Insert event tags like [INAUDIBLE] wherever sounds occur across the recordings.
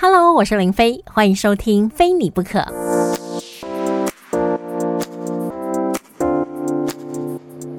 Hello，我是林飞，欢迎收听《非你不可》。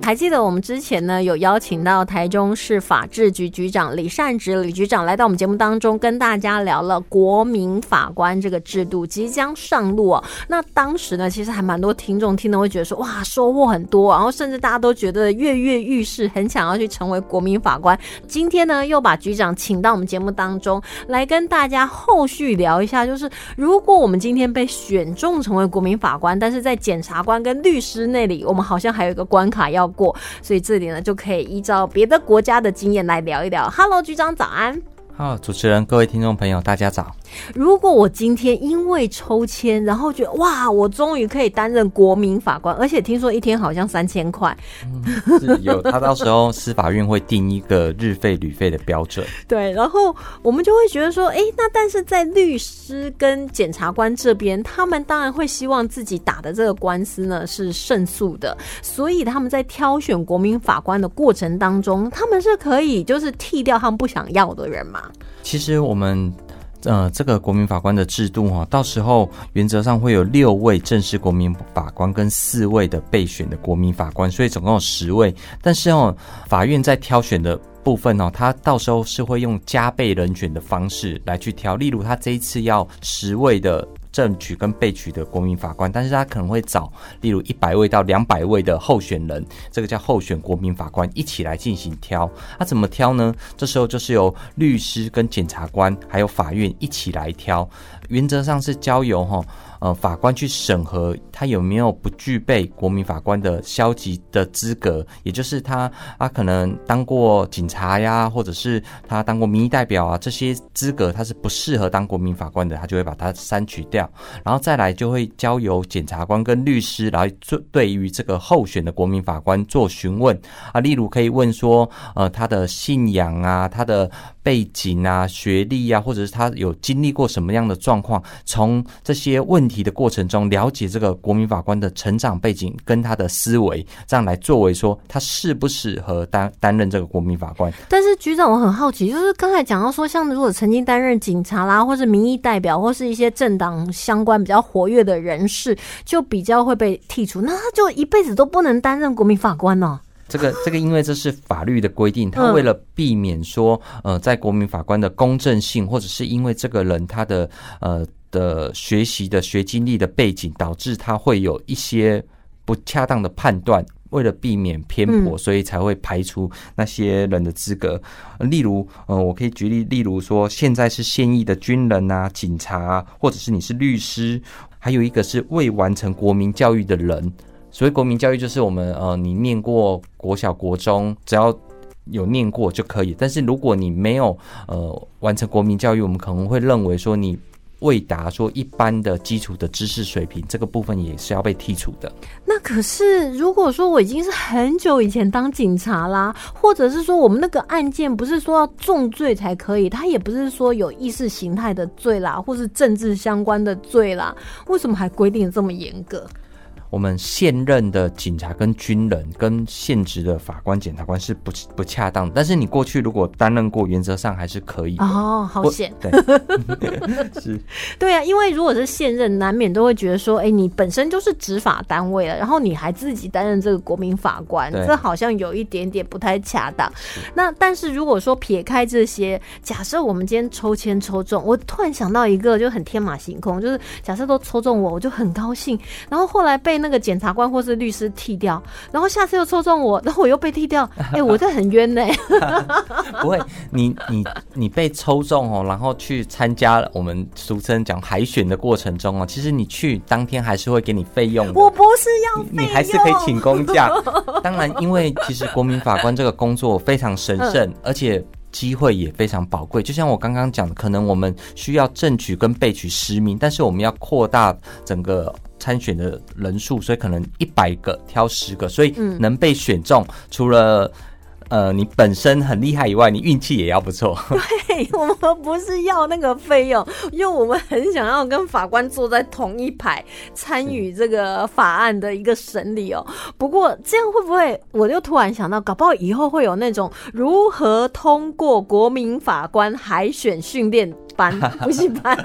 还记得我们之前呢有邀请到台中市法制局局长李善植李局长来到我们节目当中，跟大家聊了国民法官这个制度即将上路哦。那当时呢，其实还蛮多听众听了会觉得说哇收获很多，然后甚至大家都觉得跃跃欲试，很想要去成为国民法官。今天呢又把局长请到我们节目当中来跟大家后续聊一下，就是如果我们今天被选中成为国民法官，但是在检察官跟律师那里，我们好像还有一个关卡要。过，所以这里呢就可以依照别的国家的经验来聊一聊。Hello，局长早安。好，主持人，各位听众朋友，大家早。如果我今天因为抽签，然后觉得哇，我终于可以担任国民法官，而且听说一天好像三千块嗯，有他到时候司法院会定一个日费旅费的标准。[LAUGHS] 对，然后我们就会觉得说，哎，那但是在律师跟检察官这边，他们当然会希望自己打的这个官司呢是胜诉的，所以他们在挑选国民法官的过程当中，他们是可以就是剃掉他们不想要的人嘛？其实我们。呃，这个国民法官的制度哈，到时候原则上会有六位正式国民法官跟四位的备选的国民法官，所以总共有十位。但是哦，法院在挑选的部分哦，他到时候是会用加倍人选的方式来去挑，例如他这一次要十位的。正取跟被取的国民法官，但是他可能会找，例如一百位到两百位的候选人，这个叫候选国民法官一起来进行挑。他怎么挑呢？这时候就是由律师跟检察官还有法院一起来挑，原则上是交由哈。呃，法官去审核他有没有不具备国民法官的消极的资格，也就是他他可能当过警察呀，或者是他当过民意代表啊，这些资格他是不适合当国民法官的，他就会把它删除掉，然后再来就会交由检察官跟律师来做对于这个候选的国民法官做询问啊，例如可以问说，呃，他的信仰啊，他的。背景啊，学历啊，或者是他有经历过什么样的状况，从这些问题的过程中了解这个国民法官的成长背景跟他的思维，这样来作为说他适不适合担担任这个国民法官。但是局长，我很好奇，就是刚才讲到说，像如果曾经担任警察啦，或是民意代表，或是一些政党相关比较活跃的人士，就比较会被剔除，那他就一辈子都不能担任国民法官呢？这个这个，[LAUGHS] 因为这是法律的规定，他为了避免说，呃，在国民法官的公正性，或者是因为这个人他的呃的学习的学经历的背景，导致他会有一些不恰当的判断，为了避免偏颇，所以才会排除那些人的资格。例如，呃，我可以举例，例如说，现在是现役的军人啊、警察，或者是你是律师，还有一个是未完成国民教育的人。所谓国民教育，就是我们呃，你念过国小、国中，只要有念过就可以。但是如果你没有呃完成国民教育，我们可能会认为说你未达说一般的基础的知识水平，这个部分也是要被剔除的。那可是如果说我已经是很久以前当警察啦，或者是说我们那个案件不是说要重罪才可以，他也不是说有意识形态的罪啦，或是政治相关的罪啦，为什么还规定这么严格？我们现任的警察跟军人跟现职的法官、检察官是不不恰当，但是你过去如果担任过，原则上还是可以。哦，好险！对，[LAUGHS] 是，对啊，因为如果是现任，难免都会觉得说，哎，你本身就是执法单位了，然后你还自己担任这个国民法官，这好像有一点点不太恰当。那但是如果说撇开这些，假设我们今天抽签抽中，我突然想到一个就很天马行空，就是假设都抽中我，我就很高兴，然后后来被。那个检察官或是律师剃掉，然后下次又抽中我，[LAUGHS] 然后我又被剃掉，[LAUGHS] 哎，我这很冤呢。[LAUGHS] 不会，你你你被抽中哦，然后去参加我们俗称讲海选的过程中哦，其实你去当天还是会给你费用。我不是要，你还是可以请公假。当然，因为其实国民法官这个工作非常神圣，而且机会也非常宝贵。就像我刚刚讲的，可能我们需要正取跟备取十名，但是我们要扩大整个。参选的人数，所以可能一百个挑十个，所以能被选中，除了呃你本身很厉害以外，你运气也要不错。[LAUGHS] 对，我们不是要那个费用，因为我们很想要跟法官坐在同一排，参与这个法案的一个审理哦。不过这样会不会？我就突然想到，搞不好以后会有那种如何通过国民法官海选训练。[LAUGHS] 班补习班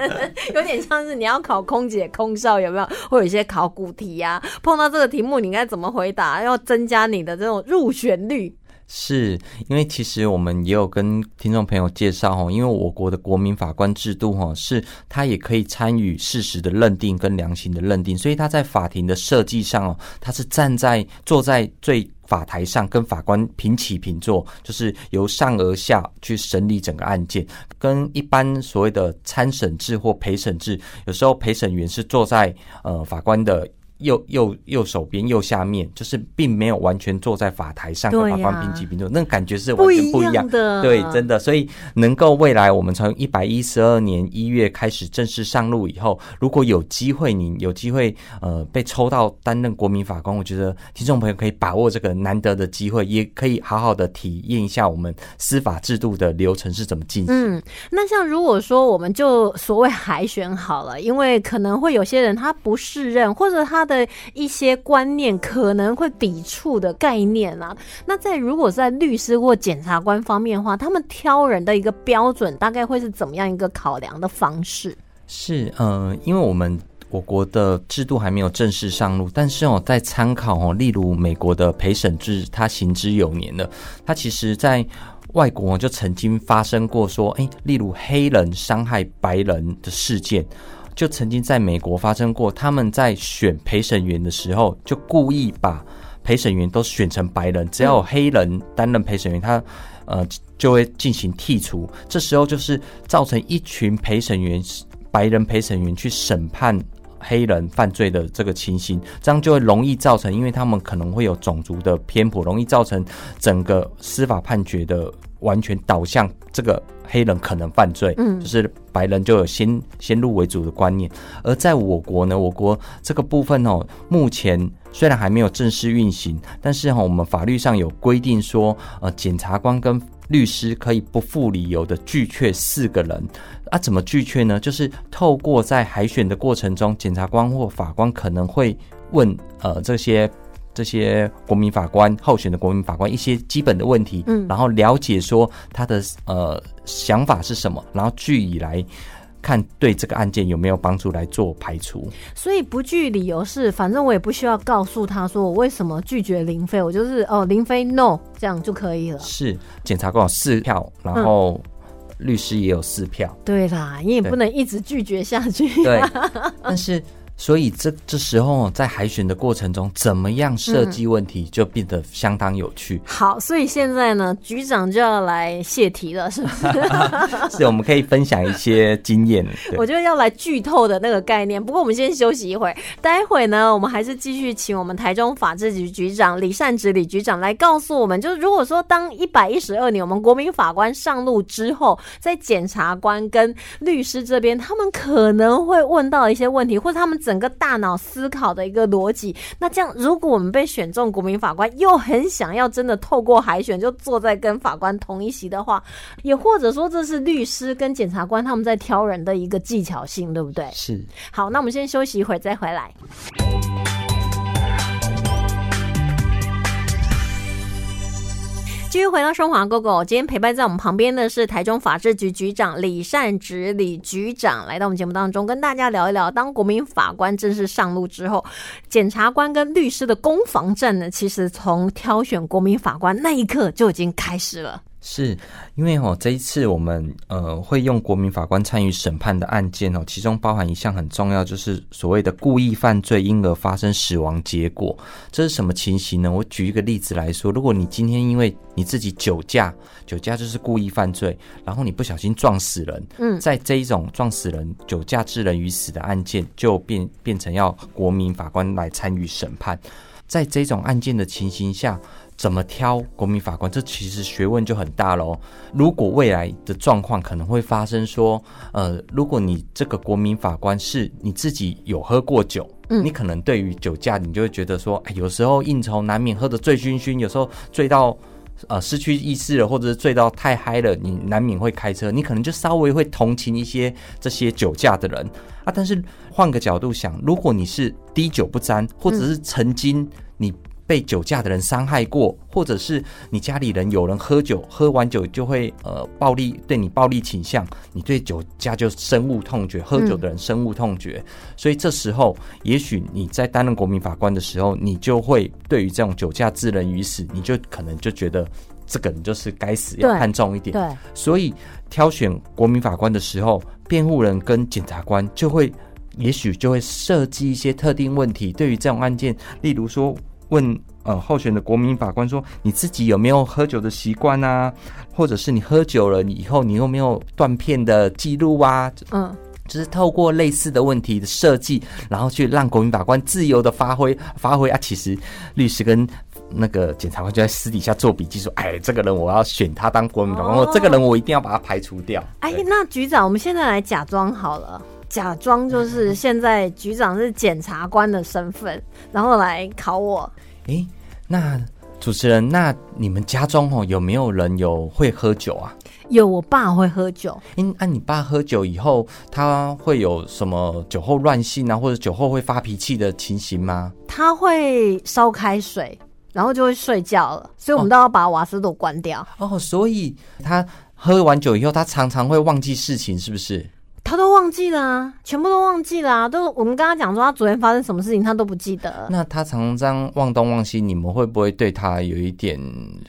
有点像是你要考空姐、空少，有没有？会有一些考古题呀？碰到这个题目，你应该怎么回答？要增加你的这种入选率。是因为其实我们也有跟听众朋友介绍哈，因为我国的国民法官制度哈，是他也可以参与事实的认定跟量刑的认定，所以他在法庭的设计上哦，他是站在坐在最法台上，跟法官平起平坐，就是由上而下去审理整个案件，跟一般所谓的参审制或陪审制，有时候陪审员是坐在呃法官的。右右右手边右下面，就是并没有完全坐在法台上跟法官平起平坐，那感觉是完全不一样的。对，真的，所以能够未来我们从一百一十二年一月开始正式上路以后，如果有机会，你有机会呃被抽到担任国民法官，我觉得听众朋友可以把握这个难得的机会，也可以好好的体验一下我们司法制度的流程是怎么进行。嗯，那像如果说我们就所谓海选好了，因为可能会有些人他不适任，或者他。的一些观念可能会抵触的概念啊，那在如果在律师或检察官方面的话，他们挑人的一个标准大概会是怎么样一个考量的方式？是，呃，因为我们我国的制度还没有正式上路，但是哦，在参考哦，例如美国的陪审制，它行之有年了，它其实在外国就曾经发生过说，哎，例如黑人伤害白人的事件。就曾经在美国发生过，他们在选陪审员的时候，就故意把陪审员都选成白人，只要有黑人担任陪审员，他呃就会进行剔除。这时候就是造成一群陪审员，白人陪审员去审判黑人犯罪的这个情形，这样就会容易造成，因为他们可能会有种族的偏颇，容易造成整个司法判决的完全导向这个。黑人可能犯罪，嗯，就是白人就有先先入为主的观念。而在我国呢，我国这个部分哦，目前虽然还没有正式运行，但是哈，我们法律上有规定说，呃，检察官跟律师可以不负理由的拒却四个人。啊，怎么拒却呢？就是透过在海选的过程中，检察官或法官可能会问呃这些。这些国民法官候选的国民法官一些基本的问题，嗯，然后了解说他的呃想法是什么，然后据以来看对这个案件有没有帮助来做排除。所以不拒理由是，反正我也不需要告诉他说我为什么拒绝林飞，我就是哦林飞 no 这样就可以了。是检察官有四票，然后律师也有四票。对啦，你也不能一直拒绝下去。对，[LAUGHS] 但是。所以这这时候在海选的过程中，怎么样设计问题就变得相当有趣。好，所以现在呢，局长就要来泄题了，是不是？[LAUGHS] 是，我们可以分享一些经验。我觉得要来剧透的那个概念。不过我们先休息一会儿，待会呢，我们还是继续请我们台中法制局局长李善植李局长来告诉我们，就是如果说当一百一十二年我们国民法官上路之后，在检察官跟律师这边，他们可能会问到一些问题，或者他们。整个大脑思考的一个逻辑，那这样，如果我们被选中国民法官，又很想要真的透过海选就坐在跟法官同一席的话，也或者说这是律师跟检察官他们在挑人的一个技巧性，对不对？是。好，那我们先休息一会儿再回来。继续回到生华哥哥今天陪伴在我们旁边的是台中法制局局长李善植李局长，来到我们节目当中，跟大家聊一聊，当国民法官正式上路之后，检察官跟律师的攻防战呢，其实从挑选国民法官那一刻就已经开始了。是因为哦，这一次我们呃会用国民法官参与审判的案件哦，其中包含一项很重要，就是所谓的故意犯罪因而发生死亡结果。这是什么情形呢？我举一个例子来说，如果你今天因为你自己酒驾，酒驾就是故意犯罪，然后你不小心撞死人，嗯，在这一种撞死人、酒驾致人于死的案件，就变变成要国民法官来参与审判。在这种案件的情形下。怎么挑国民法官？这其实学问就很大喽。如果未来的状况可能会发生，说，呃，如果你这个国民法官是你自己有喝过酒，嗯，你可能对于酒驾，你就会觉得说，哎，有时候应酬难免喝得醉醺醺，有时候醉到呃失去意识了，或者是醉到太嗨了，你难免会开车，你可能就稍微会同情一些这些酒驾的人啊。但是换个角度想，如果你是滴酒不沾，或者是曾经你。被酒驾的人伤害过，或者是你家里人有人喝酒，喝完酒就会呃暴力对你暴力倾向，你对酒驾就深恶痛绝，喝酒的人深恶痛绝。所以这时候，也许你在担任国民法官的时候，你就会对于这种酒驾致人于死，你就可能就觉得这个人就是该死，要看重一点。对，所以挑选国民法官的时候，辩护人跟检察官就会，也许就会设计一些特定问题，对于这种案件，例如说。问呃候选的国民法官说：“你自己有没有喝酒的习惯啊？或者是你喝酒了以后，你有没有断片的记录啊？”嗯，就是透过类似的问题的设计，然后去让国民法官自由的发挥发挥啊。其实律师跟那个检察官就在私底下做笔记，说：“哎，这个人我要选他当国民法官，我这个人我一定要把他排除掉。”哎，那局长，我们现在来假装好了。假装就是现在局长是检察官的身份，然后来考我。哎，那主持人，那你们家中哦有没有人有会喝酒啊？有，我爸会喝酒。嗯，那你爸喝酒以后，他会有什么酒后乱性啊，或者酒后会发脾气的情形吗？他会烧开水，然后就会睡觉了，所以我们都要把瓦斯炉关掉。哦，所以他喝完酒以后，他常常会忘记事情，是不是？他都忘记了，全部都忘记了，都我们跟他讲说他昨天发生什么事情，他都不记得。那他常常这样忘东忘西，你们会不会对他有一点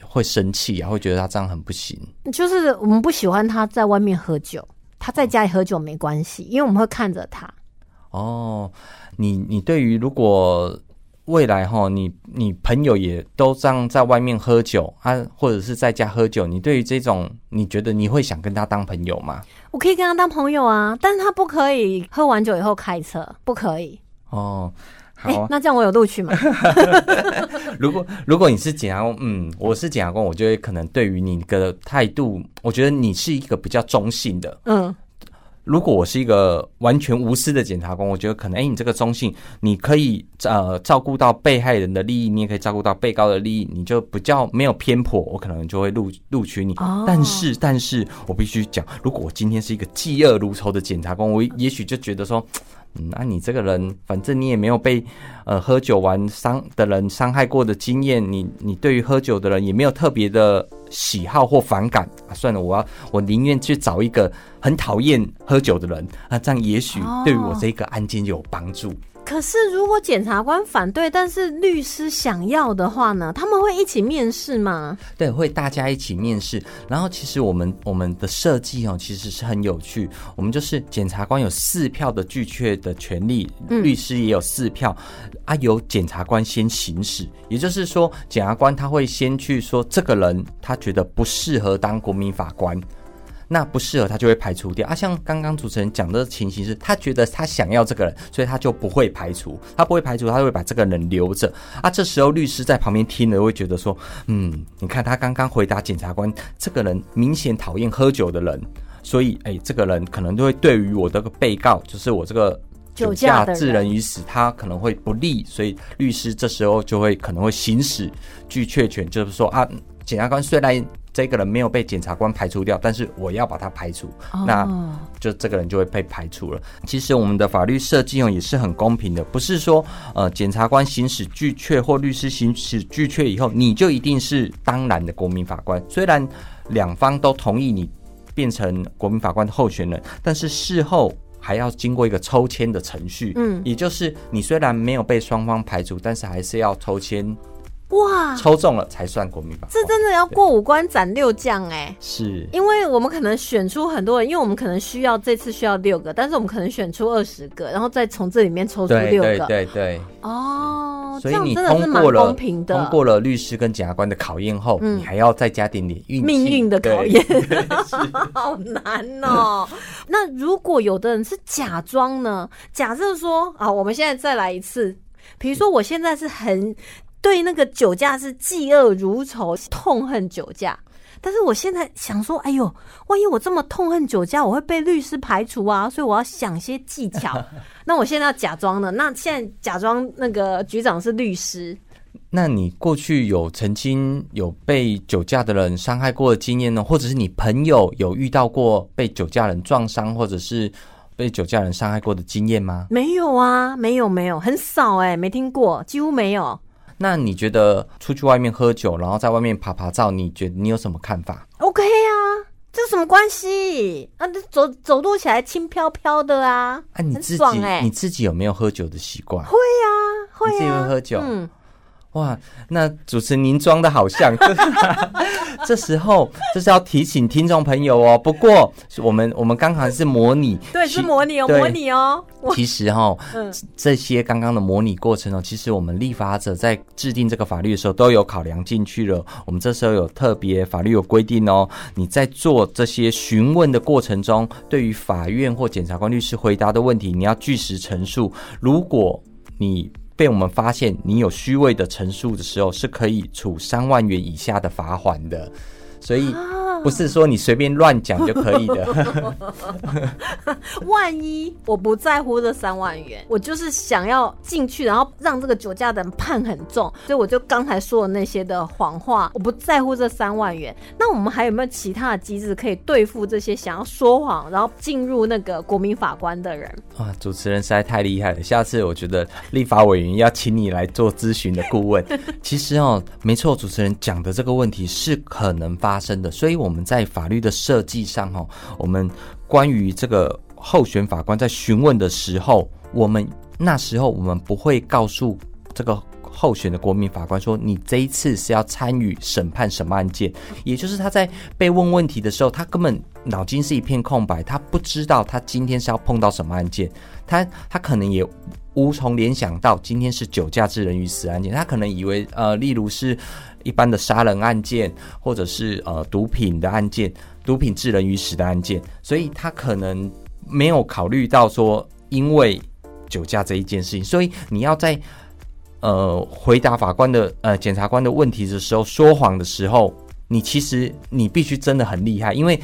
会生气啊？会觉得他这样很不行？就是我们不喜欢他在外面喝酒，他在家里喝酒没关系，因为我们会看着他。哦，你你对于如果。未来哈，你你朋友也都这样在外面喝酒啊，或者是在家喝酒，你对于这种，你觉得你会想跟他当朋友吗？我可以跟他当朋友啊，但是他不可以喝完酒以后开车，不可以。哦，好，那这样我有录取吗？[LAUGHS] 如果如果你是检察官，嗯，我是检察官，我觉得可能对于你的态度，我觉得你是一个比较中性的，嗯。如果我是一个完全无私的检察官，我觉得可能，哎，你这个中性，你可以呃照顾到被害人的利益，你也可以照顾到被告的利益，你就比较没有偏颇，我可能就会录录取你。但是，但是我必须讲，如果我今天是一个嫉恶如仇的检察官，我也许就觉得说。嗯，那你这个人，反正你也没有被呃喝酒玩伤的人伤害过的经验，你你对于喝酒的人也没有特别的喜好或反感啊。算了，我要我宁愿去找一个很讨厌喝酒的人啊，这样也许对于我这个案件有帮助。可是，如果检察官反对，但是律师想要的话呢？他们会一起面试吗？对，会大家一起面试。然后，其实我们我们的设计哦，其实是很有趣。我们就是检察官有四票的拒确的权利，律师也有四票啊，由检察官先行使。也就是说，检察官他会先去说这个人他觉得不适合当国民法官。那不适合他就会排除掉啊，像刚刚主持人讲的情形是，他觉得他想要这个人，所以他就不会排除，他不会排除，他会把这个人留着啊。这时候律师在旁边听了会觉得说，嗯，你看他刚刚回答检察官，这个人明显讨厌喝酒的人，所以哎，这个人可能就会对于我这个被告，就是我这个酒驾致人于死，他可能会不利，所以律师这时候就会可能会行使拒确权，就是说啊，检察官虽然。这个人没有被检察官排除掉，但是我要把他排除，那就这个人就会被排除了。其实我们的法律设计哦也是很公平的，不是说呃检察官行使拒却或律师行使拒却以后，你就一定是当然的国民法官。虽然两方都同意你变成国民法官的候选人，但是事后还要经过一个抽签的程序。嗯，也就是你虽然没有被双方排除，但是还是要抽签。哇，抽中了才算国民法官，这真的要过五关斩六将哎！是，因为我们可能选出很多人，因为我们可能需要这次需要六个，但是我们可能选出二十个，然后再从这里面抽出六个，对对对。哦，所以你通过了通过了律师跟检察官的考验后，你还要再加点点运命运的考验，[LAUGHS] 好难哦。[LAUGHS] 那如果有的人是假装呢？假设说啊，我们现在再来一次，比如说我现在是很。对那个酒驾是嫉恶如仇，痛恨酒驾。但是我现在想说，哎呦，万一我这么痛恨酒驾，我会被律师排除啊！所以我要想些技巧。[LAUGHS] 那我现在要假装的，那现在假装那个局长是律师。那你过去有曾经有被酒驾的人伤害过的经验呢？或者是你朋友有遇到过被酒驾人撞伤，或者是被酒驾人伤害过的经验吗？没有啊，没有没有，很少哎，没听过，几乎没有。那你觉得出去外面喝酒，然后在外面爬爬照，你觉得你有什么看法？OK 啊，这什么关系？啊，走走路起来轻飘飘的啊！啊，你自己你自己有没有喝酒的习惯？会啊，会啊，自己会喝酒。嗯。哇，那主持人您装的好像，[LAUGHS] 这时候这是要提醒听众朋友哦。不过我们我们刚刚是模拟，[LAUGHS] 对，是模拟哦，模拟哦。其实哈，这些刚刚的模拟过程哦，其实我们立法者在制定这个法律的时候都有考量进去了。我们这时候有特别法律有规定哦，你在做这些询问的过程中，对于法院或检察官、律师回答的问题，你要据实陈述。如果你被我们发现你有虚伪的陈述的时候，是可以处三万元以下的罚款的，所以。不是说你随便乱讲就可以的。[LAUGHS] 万一我不在乎这三万元，我就是想要进去，然后让这个酒驾的人判很重，所以我就刚才说的那些的谎话，我不在乎这三万元。那我们还有没有其他的机制可以对付这些想要说谎，然后进入那个国民法官的人？啊，主持人实在太厉害了！下次我觉得立法委员要请你来做咨询的顾问。其实哦，没错，主持人讲的这个问题是可能发生的，所以我们。我们在法律的设计上，哈，我们关于这个候选法官在询问的时候，我们那时候我们不会告诉这个候选的国民法官说，你这一次是要参与审判什么案件，也就是他在被问问题的时候，他根本脑筋是一片空白，他不知道他今天是要碰到什么案件，他他可能也无从联想到今天是酒驾致人于死案件，他可能以为呃，例如是。一般的杀人案件，或者是呃毒品的案件，毒品致人于死的案件，所以他可能没有考虑到说，因为酒驾这一件事情，所以你要在呃回答法官的呃检察官的问题的时候，说谎的时候，你其实你必须真的很厉害，因为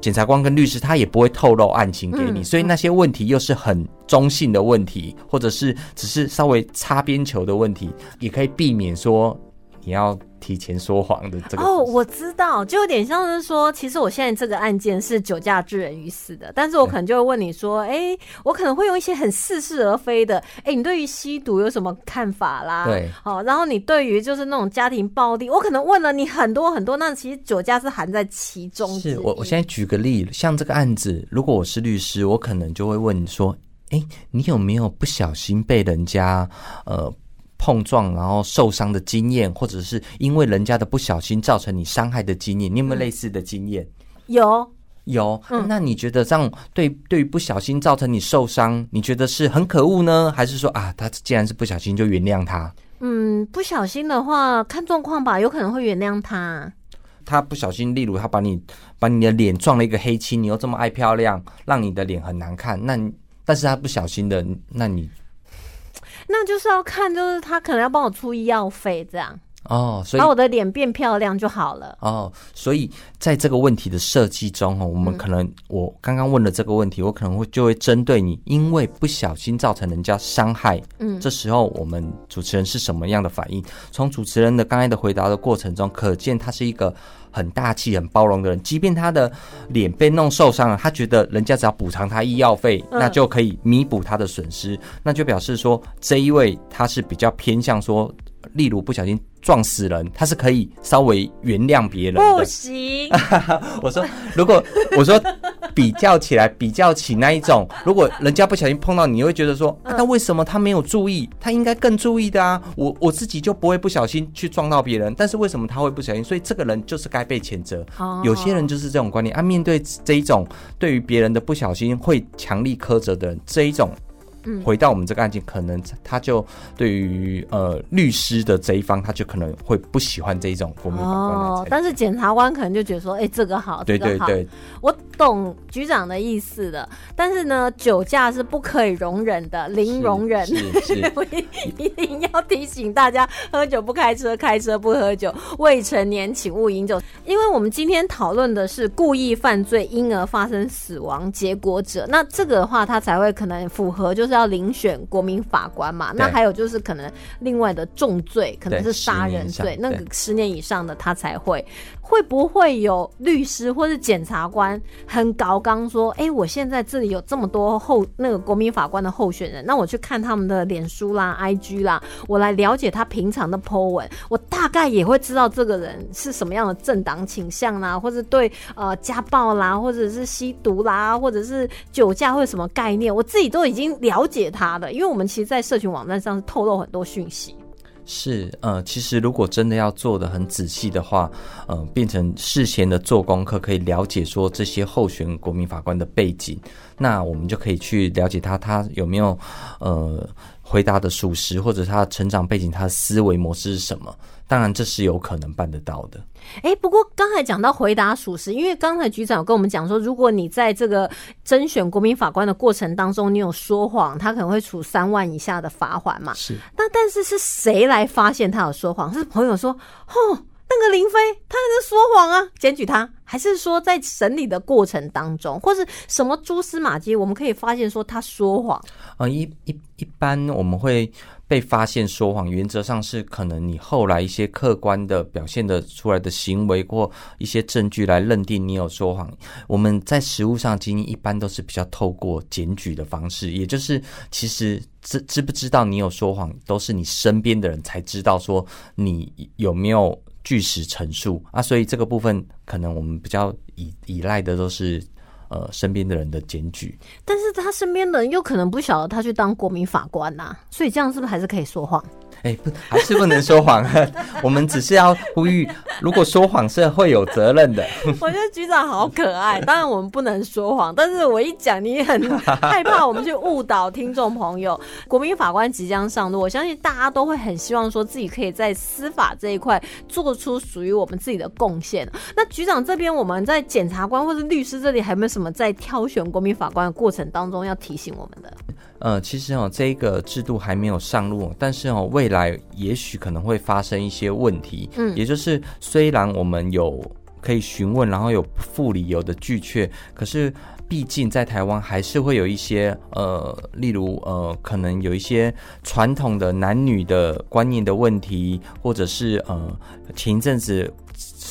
检察官跟律师他也不会透露案情给你，所以那些问题又是很中性的问题，或者是只是稍微擦边球的问题，也可以避免说你要。提前说谎的这个哦，我知道，就有点像是说，其实我现在这个案件是酒驾致人于死的，但是我可能就会问你说，哎，我可能会用一些很似是而非的，哎，你对于吸毒有什么看法啦？对，好，然后你对于就是那种家庭暴力，我可能问了你很多很多，那其实酒驾是含在其中。是我，我现在举个例，像这个案子，如果我是律师，我可能就会问你说，哎，你有没有不小心被人家呃？碰撞然后受伤的经验，或者是因为人家的不小心造成你伤害的经验，你有没有类似的经验？有有。那你觉得这样对对于不小心造成你受伤，你觉得是很可恶呢，还是说啊，他既然是不小心就原谅他？嗯，不小心的话看状况吧，有可能会原谅他。他不小心，例如他把你把你的脸撞了一个黑漆，你又这么爱漂亮，让你的脸很难看，那但是他不小心的，那你。那就是要看，就是他可能要帮我出医药费这样。哦，所以把我的脸变漂亮就好了哦。所以在这个问题的设计中哦，我们可能我刚刚问了这个问题，我可能会就会针对你，因为不小心造成人家伤害，嗯，这时候我们主持人是什么样的反应？从主持人的刚才的回答的过程中，可见他是一个。很大气、很包容的人，即便他的脸被弄受伤了，他觉得人家只要补偿他医药费，那就可以弥补他的损失，那就表示说这一位他是比较偏向说，例如不小心。撞死人，他是可以稍微原谅别人的。不行，[LAUGHS] 我说，如果我说比较起来，比较起那一种，如果人家不小心碰到你，你会觉得说，那为什么他没有注意？他应该更注意的啊！我我自己就不会不小心去撞到别人，但是为什么他会不小心？所以这个人就是该被谴责。有些人就是这种观念啊，面对这一种对于别人的不小心会强力苛责的人，这一种。回到我们这个案件，可能他就对于呃律师的这一方，他就可能会不喜欢这一种国民法官。哦，但是检察官可能就觉得说，哎，这个好，对对对，我懂局长的意思的，但是呢，酒驾是不可以容忍的，零容忍。是是，[LAUGHS] 我一定要提醒大家：喝酒不开车，开车不喝酒，未成年请勿饮酒。因为我们今天讨论的是故意犯罪因而发生死亡结果者，那这个的话，他才会可能符合就是要遴选国民法官嘛。那还有就是可能另外的重罪，可能是杀人罪，那个十年以上的他才会。会不会有律师或是检察官很高刚说：“哎，我现在这里有这么多候那个国民法官的候选人，那我去看他们的脸书啦、IG 啦，我来了解他平常的 po 文，我大概也会知道这个人是什么样的政党倾向啦，或者对呃家暴啦，或者是吸毒啦，或者是酒驾或者什么概念，我自己都已经了解他的，因为我们其实，在社群网站上是透露很多讯息。”是，呃，其实如果真的要做的很仔细的话，呃，变成事前的做功课，可以了解说这些候选国民法官的背景，那我们就可以去了解他，他有没有，呃。回答的属实，或者他的成长背景、他的思维模式是什么？当然，这是有可能办得到的。哎，不过刚才讲到回答属实，因为刚才局长有跟我们讲说，如果你在这个甄选国民法官的过程当中，你有说谎，他可能会处三万以下的罚款嘛。是。那但是是谁来发现他有说谎？是朋友说，哦。那个林飞，他在说谎啊，检举他，还是说在审理的过程当中，或是什么蛛丝马迹，我们可以发现说他说谎。呃，一一一般我们会被发现说谎，原则上是可能你后来一些客观的表现的出来的行为或一些证据来认定你有说谎。我们在实物上经验一般都是比较透过检举的方式，也就是其实知知不知道你有说谎，都是你身边的人才知道说你有没有。据实陈述啊，所以这个部分可能我们比较依依赖的都是呃身边的人的检举，但是他身边的人又可能不晓得他去当国民法官呐，所以这样是不是还是可以说谎？哎，不，还是不能说谎。我们只是要呼吁，如果说谎是会有责任的。[LAUGHS] 我觉得局长好可爱。当然我们不能说谎，但是我一讲，你很害怕我们去误导听众朋友。国民法官即将上路，我相信大家都会很希望说自己可以在司法这一块做出属于我们自己的贡献。那局长这边，我们在检察官或者律师这里，还有没有什么在挑选国民法官的过程当中要提醒我们的？呃，其实哦，这个制度还没有上路，但是哦，未来也许可能会发生一些问题。嗯，也就是虽然我们有可以询问，然后有附理由的拒确，可是毕竟在台湾还是会有一些呃，例如呃，可能有一些传统的男女的观念的问题，或者是呃，前一阵子。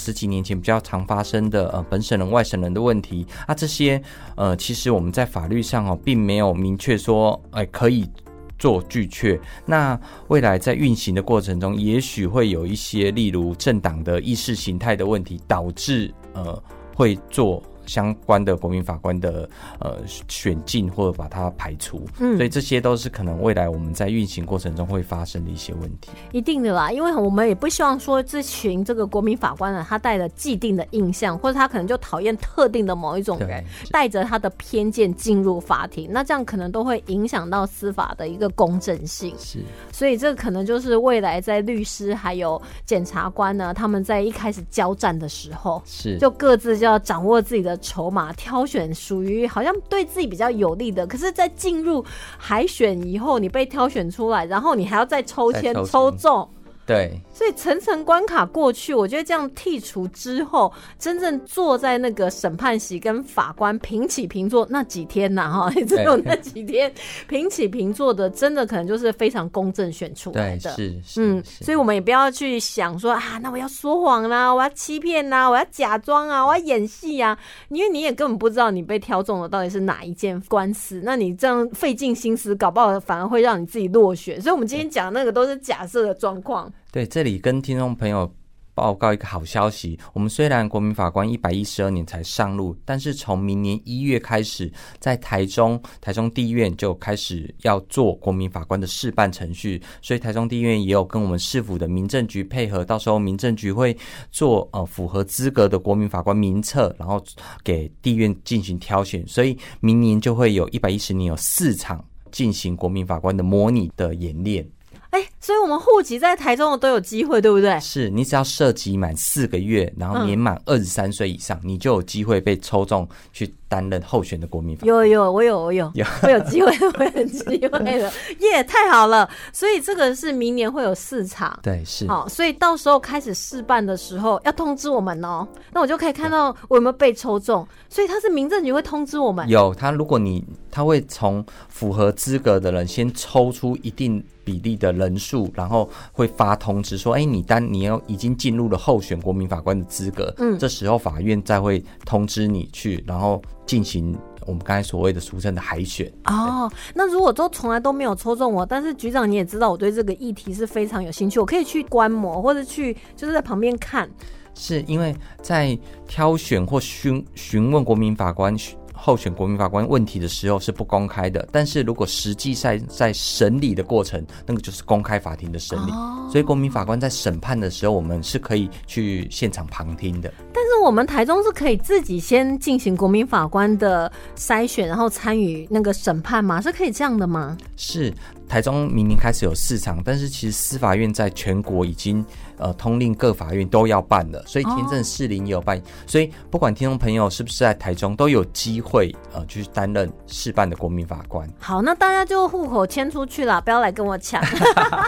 十几年前比较常发生的呃本省人外省人的问题啊，这些呃其实我们在法律上哦并没有明确说哎可以做拒确。那未来在运行的过程中，也许会有一些例如政党的意识形态的问题，导致呃会做。相关的国民法官的呃选进或者把它排除，嗯，所以这些都是可能未来我们在运行过程中会发生的一些问题。一定的啦，因为我们也不希望说这群这个国民法官呢，他带着既定的印象，或者他可能就讨厌特定的某一种人，带着他的偏见进入法庭，那这样可能都会影响到司法的一个公正性。是，所以这可能就是未来在律师还有检察官呢，他们在一开始交战的时候，是就各自就要掌握自己的。筹码挑选属于好像对自己比较有利的，可是，在进入海选以后，你被挑选出来，然后你还要再抽签抽中。对，所以层层关卡过去，我觉得这样剔除之后，真正坐在那个审判席跟法官平起平坐那几天呐，哈，只有那几天平起平坐的，真的可能就是非常公正选出来的。是，嗯，所以我们也不要去想说啊，那我要说谎啦，我要欺骗呐，我要假装啊，我要演戏啊，因为你也根本不知道你被挑中的到底是哪一件官司，那你这样费尽心思，搞不好反而会让你自己落选。所以，我们今天讲的那个都是假设的状况。对，这里跟听众朋友报告一个好消息。我们虽然国民法官一百一十二年才上路，但是从明年一月开始，在台中台中地院就开始要做国民法官的试办程序。所以台中地院也有跟我们市府的民政局配合，到时候民政局会做呃符合资格的国民法官名册，然后给地院进行挑选。所以明年就会有一百一十年有四场进行国民法官的模拟的演练。哎，所以我们户籍在台中的都有机会，对不对？是你只要涉及满四个月，然后年满二十三岁以上，你就有机会被抽中去担任候选的国民法官。有有，我有我有有我有机会，我有机会了，耶，太好了！所以这个是明年会有四场。对，是好，所以到时候开始试办的时候要通知我们哦，那我就可以看到我有没有被抽中。所以他是民政局会通知我们，有他，如果你他会从符合资格的人先抽出一定比例的人数，然后会发通知说，哎，你单你要已经进入了候选国民法官的资格，嗯这时候法院再会通知你去，然后进行我们刚才所谓的俗称的海选。哦，那如果都从来都没有抽中我，但是局长你也知道我对这个议题是非常有兴趣，我可以去观摩或者去就是在旁边看。是因为在挑选或询询问国民法官候选国民法官问题的时候是不公开的，但是如果实际在在审理的过程，那个就是公开法庭的审理，哦所以国民法官在审判的时候，我们是可以去现场旁听的。但是我们台中是可以自己先进行国民法官的筛选，然后参与那个审判吗？是可以这样的吗？是台中明年开始有市场，但是其实司法院在全国已经呃通令各法院都要办的，所以天正士林也有办，所以不管听众朋友是不是在台中，都有机会呃去担任试办的国民法官。好，那大家就户口迁出去了，不要来跟我抢。[LAUGHS]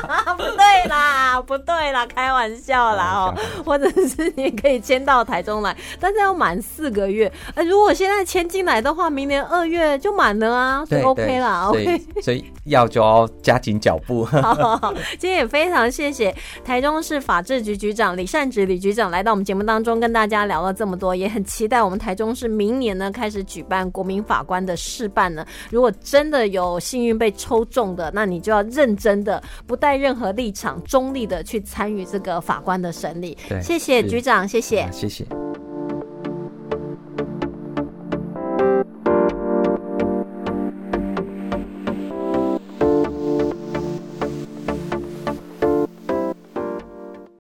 [LAUGHS] 不对啦，不对啦，开玩笑啦哦。或者是你可以迁到台中来，但是要满四个月。呃，如果现在迁进来的话，明年二月就满了啊，所以 OK 啦所，OK 以。[LAUGHS] 所以要就要加紧脚步。好好好，今天也非常谢谢台中市法制局局长李善植李局长来到我们节目当中，跟大家聊了这么多，也很期待我们台中市明年呢开始举办国民法官的试办呢。如果真的有幸运被抽中的，那你就要认真的，不带任何立场，中立的去参与这个法官的审理。对谢谢局长，谢谢啊。谢谢。